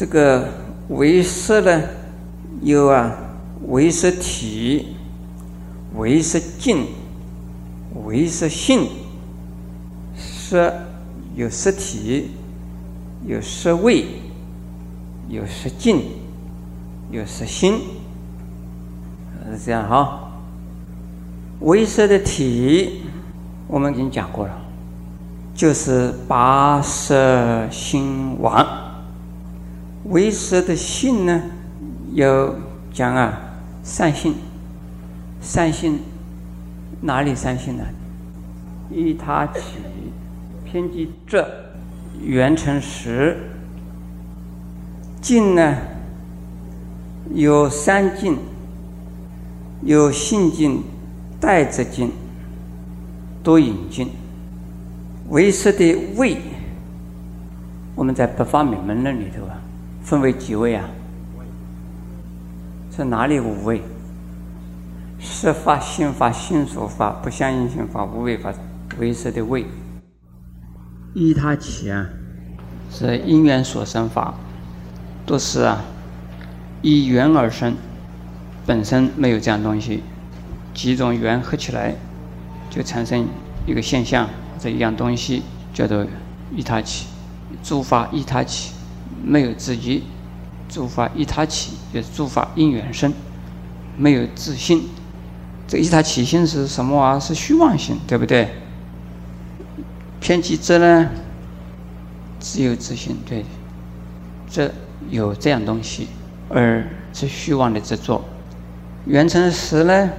这个为色呢，有啊，为色体、为色境、为色性。色有色体，有色味，有色境，有色心，是这样哈。为色的体，我们已经讲过了，就是八色心王。为色的性呢，有讲啊，善性，善性哪里善性呢？依他起，偏激这，缘成实。境呢，有三境，有性境。带着经，多引经，为色的位，我们在不发明门论里头啊，分为几位啊？是哪里五位？色法、性法、性所法、不相应性法、无为法，为色的位。依他起啊，是因缘所生法，都是啊，依缘而生，本身没有这样东西。几种缘合起来，就产生一个现象，这一样东西叫做依他起。诸法依他起，没有自己；诸法一他起，就诸法因缘生，没有自性。这个一他起性是什么啊？是虚妄性，对不对？偏激者呢，只有自信，对。这有这样东西，而是虚妄的执着。缘成实呢？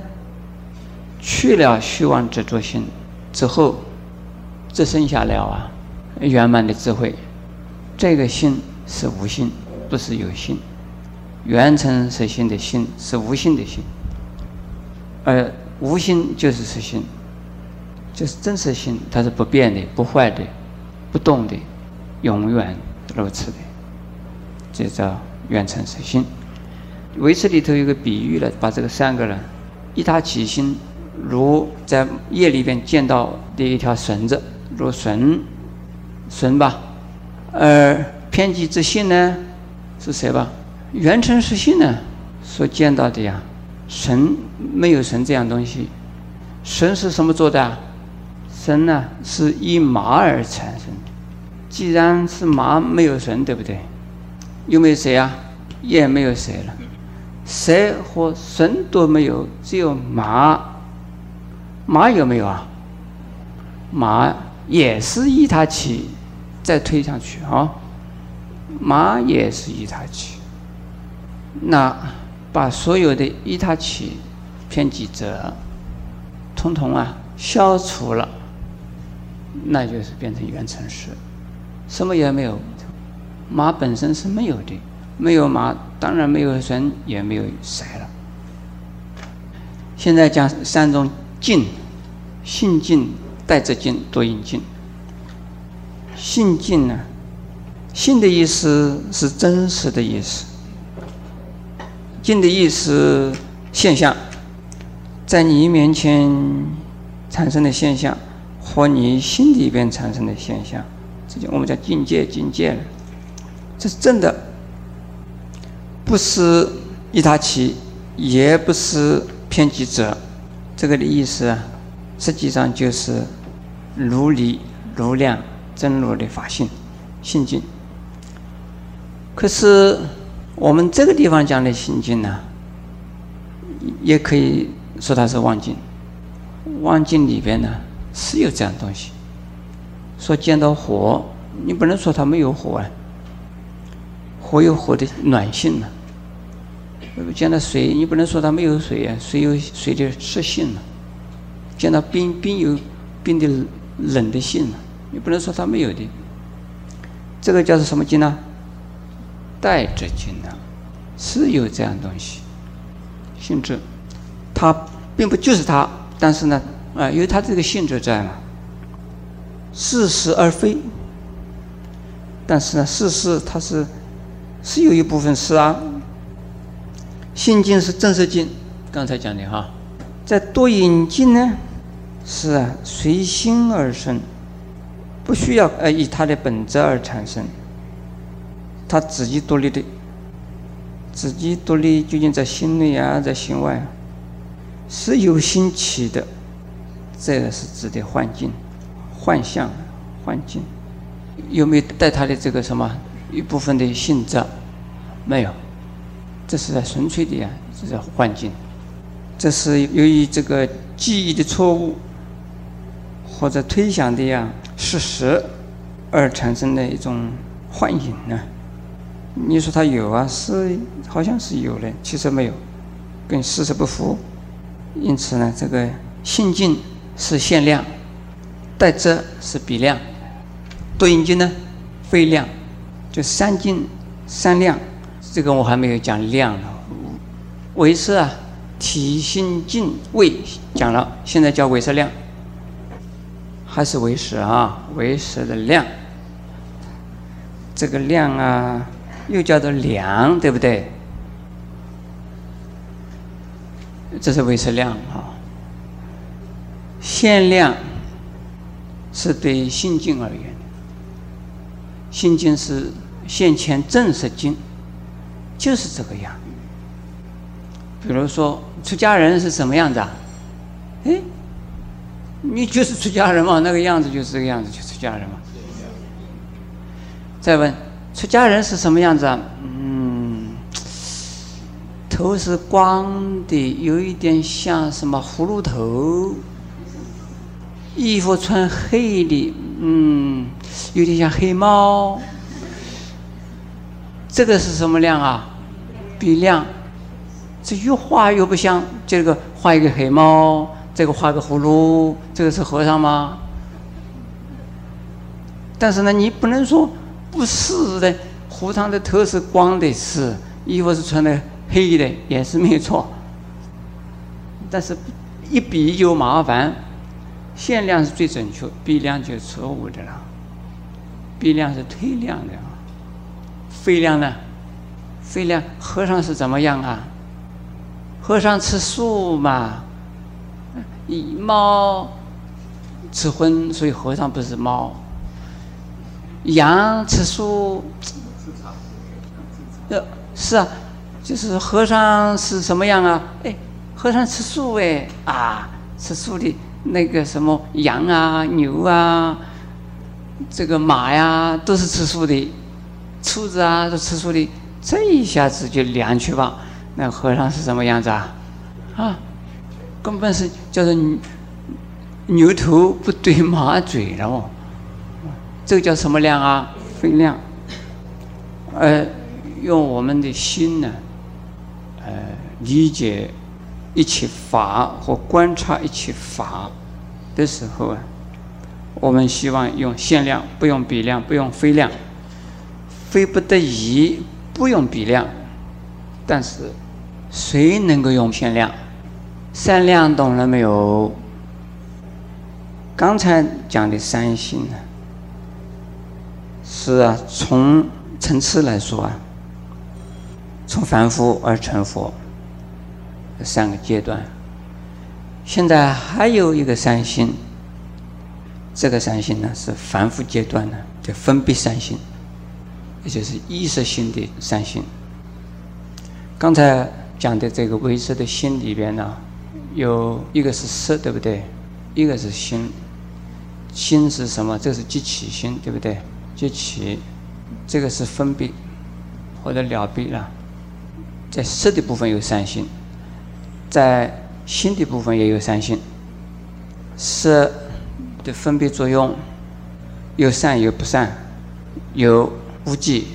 去了虚妄执着心之后，只剩下了啊圆满的智慧。这个心是无心，不是有心。圆成实心的心是无心的心，而无心就是实心，就是真实心，它是不变的、不坏的、不动的，永远如此的。这叫圆成实心。维持里头有个比喻了，把这个三个人一他起心。如在夜里边见到的一条绳子，如绳，绳吧。而偏激之性呢，是谁吧？原成实性呢，所见到的呀，神没有神这样东西。神是什么做的啊？神呢，是以马而产生的。既然是马，没有神，对不对？有没有谁啊？也没有谁了。谁和神都没有，只有马。马有没有啊？马也是一他起，再推上去啊。马也是一他起，那把所有的一他起偏激者，通通啊消除了，那就是变成原成实，什么也没有。马本身是没有的，没有马，当然没有神，也没有谁了。现在讲三种境。性境带着境多引境。性境呢？性的意思是真实的意思。境的意思现象，在你面前产生的现象，和你心里边产生的现象，这就我们叫境界，境界了。这是真的，不是一他起，也不是偏激者，这个的意思啊。实际上就是如理如量真如的法性性境。可是我们这个地方讲的心境呢，也可以说它是妄境。妄境里边呢是有这样东西。说见到火，你不能说它没有火啊。火有火的暖性嘛。见到水，你不能说它没有水啊，水有水的湿性嘛。见到冰，冰有冰的冷的性嘛？你不能说它没有的。这个叫做什么经呢？带着经呢，是有这样东西性质。它并不就是它，但是呢，啊，有它这个性质在嘛。似是而非，但是呢，事实它是是有一部分是啊。心经是正式经，刚才讲的哈，在多引经呢。是啊，随心而生，不需要呃以它的本质而产生。他自己独立的，自己独立究竟在心内啊，在心外，是有心起的，这个是指的幻境、幻象、幻境，有没有带他的这个什么一部分的性质？没有，这是在纯粹的呀，这是幻境，这是由于这个记忆的错误或者推想的呀事实而产生的一种幻影呢。你说他有啊，是好像是有的，其实没有，跟事实不符。因此呢，这个性境是限量，带遮是比量，对应经呢非量，就三境三量。这个我还没有讲量呢。唯识啊，体性境位讲了，现在叫唯识量，还是唯识啊？唯识的量，这个量啊。又叫做量，对不对？这是维持量啊。限量是对心境而言，心境是现前正实境，就是这个样。比如说，出家人是什么样子啊？哎，你就是出家人嘛，那个样子就是这个样子，就出家人嘛。再问。出家人是什么样子啊？嗯，头是光的，有一点像什么葫芦头，衣服穿黑的，嗯，有点像黑猫。这个是什么量啊？比量。这越画越不像，这个画一个黑猫，这个画个葫芦，这个是和尚吗？但是呢，你不能说。不是的，和尚的头是光的，是衣服是穿的黑的，也是没有错。但是，一比就麻烦，限量是最准确，比量就错误的了。比量是推量的，非量呢？非量和尚是怎么样啊？和尚吃素嘛，猫吃荤，所以和尚不是猫。羊吃素，呃，是啊，就是和尚是什么样啊？哎，和尚吃素哎，啊，吃素的那个什么羊啊、牛啊，这个马呀，都是吃素的，兔子啊都吃素的，这一下子就凉去吧。那和尚是什么样子啊？啊，根本是叫做牛头不对马嘴了哦。这个叫什么量啊？分量。呃，用我们的心呢，呃，理解一切法或观察一切法的时候啊，我们希望用限量，不用比量，不用非量。非不得已不用比量，但是谁能够用限量？三量懂了没有？刚才讲的三心呢？是啊，从层次来说啊，从凡夫而成佛，三个阶段。现在还有一个三心，这个三心呢是凡夫阶段呢，叫分别三心，也就是意识心的三心。刚才讲的这个唯识的心里边呢，有一个是色，对不对？一个是心，心是什么？这是即起心，对不对？就起，这个是分别或者了别了。在色的部分有三心，在心的部分也有三心。色的分别作用有善有不善，有无记，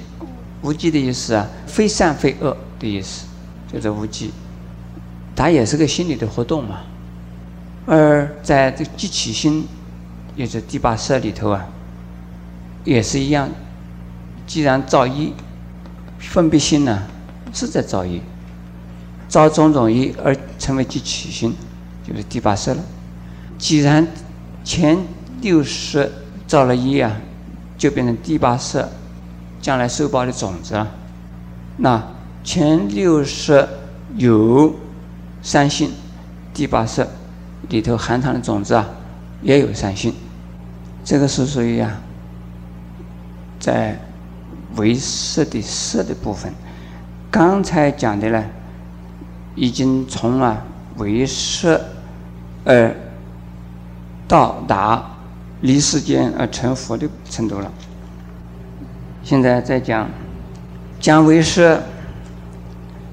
无记的意思啊，非善非恶的意思，就是无记。它也是个心理的活动嘛。而在这即起心，也是第八色里头啊。也是一样，既然造一，分别心呢是在造一，造种种一而成为即起心，就是第八识了。既然前六识造了一啊，就变成第八识，将来受报的种子了。那前六识有三性，第八识里头含藏的种子啊，也有三性，这个是属于啊。在为色的色的部分。刚才讲的呢，已经从啊为色而到达离世间而成佛的程度了。现在在讲讲为色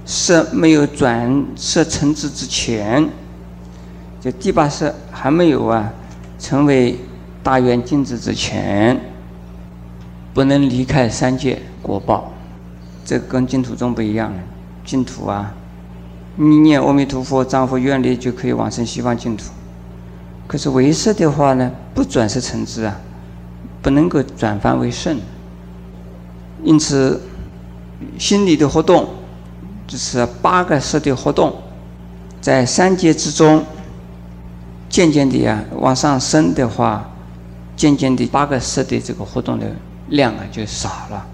色没有转色成智之前，就第八色还没有啊成为大圆镜智之前，不能离开三界果报。这跟净土中不一样。净土啊，你念阿弥陀佛，丈夫愿力就可以往生西方净土。可是为色的话呢，不转色成智啊，不能够转凡为圣。因此，心理的活动就是八个色的活动，在三界之中，渐渐的啊往上升的话，渐渐的八个色的这个活动的量啊就少了。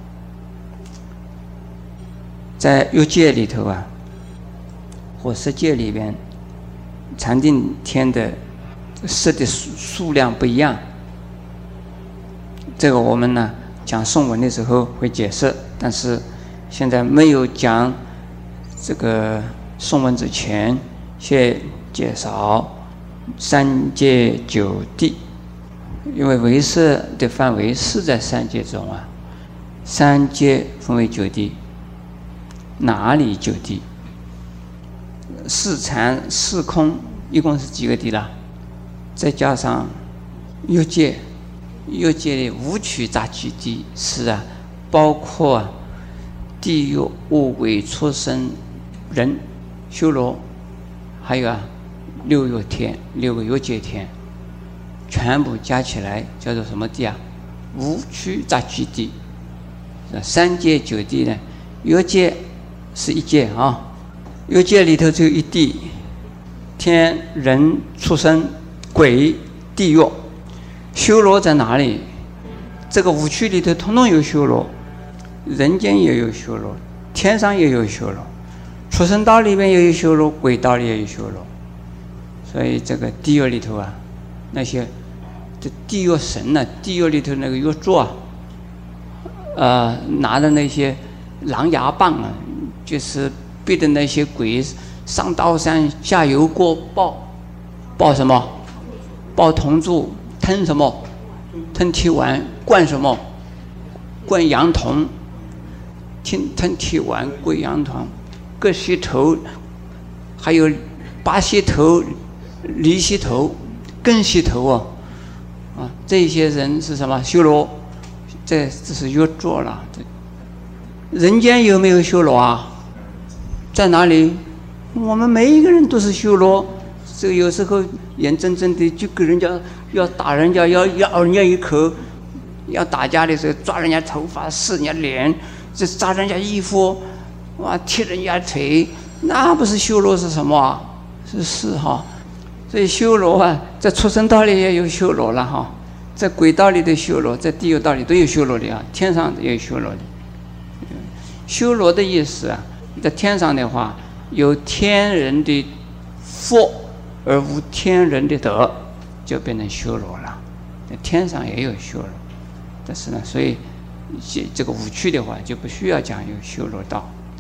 在欲界里头啊，或色界里边，禅定天的色的数数量不一样。这个我们呢讲颂文的时候会解释，但是现在没有讲这个颂文之前，先介绍三界九地，因为为色的范围是在三界中啊，三界分为九地。哪里九地？四禅四空，一共是几个地啦？再加上欲界，欲界的五趣杂居地是啊，包括地狱、恶鬼、畜生、人、修罗，还有啊六欲天、六个欲界天，全部加起来叫做什么地啊？五区杂居地。三界九地呢？欲界。是一界啊，欲界里头只有一地，天人畜生鬼地狱，修罗在哪里？这个五区里头统统有修罗，人间也有修罗，天上也有修罗，畜生道里面也有修罗，鬼道里也有修罗，所以这个地狱里头啊，那些这地狱神呢，地狱里头那个狱座啊，呃，拿着那些狼牙棒啊。就是逼的那些鬼上刀山下油锅爆爆什么？爆铜柱吞什么？吞铁丸灌什么？灌羊铜，吞吞铁丸灌羊铜，割膝头，还有拔膝头、离膝头、更膝头，啊，这些人是什么修罗？这这是越做了。人间有没有修罗啊？在哪里？我们每一个人都是修罗，这有时候眼睁睁的就给人家要打人家，要咬人家一口，要打架的时候抓人家头发、撕人家脸，这扎人家衣服，哇，踢人家腿，那不是修罗是什么？是是哈。所以修罗啊，在畜生道里也有修罗了哈，在鬼道里的修罗，在地狱道里都有修罗的啊，天上也有修罗的。修罗的意思啊。在天上的话，有天人的福而无天人的德，就变成修罗了。在天上也有修罗，但是呢，所以这这个五趣的话，就不需要讲有修罗道。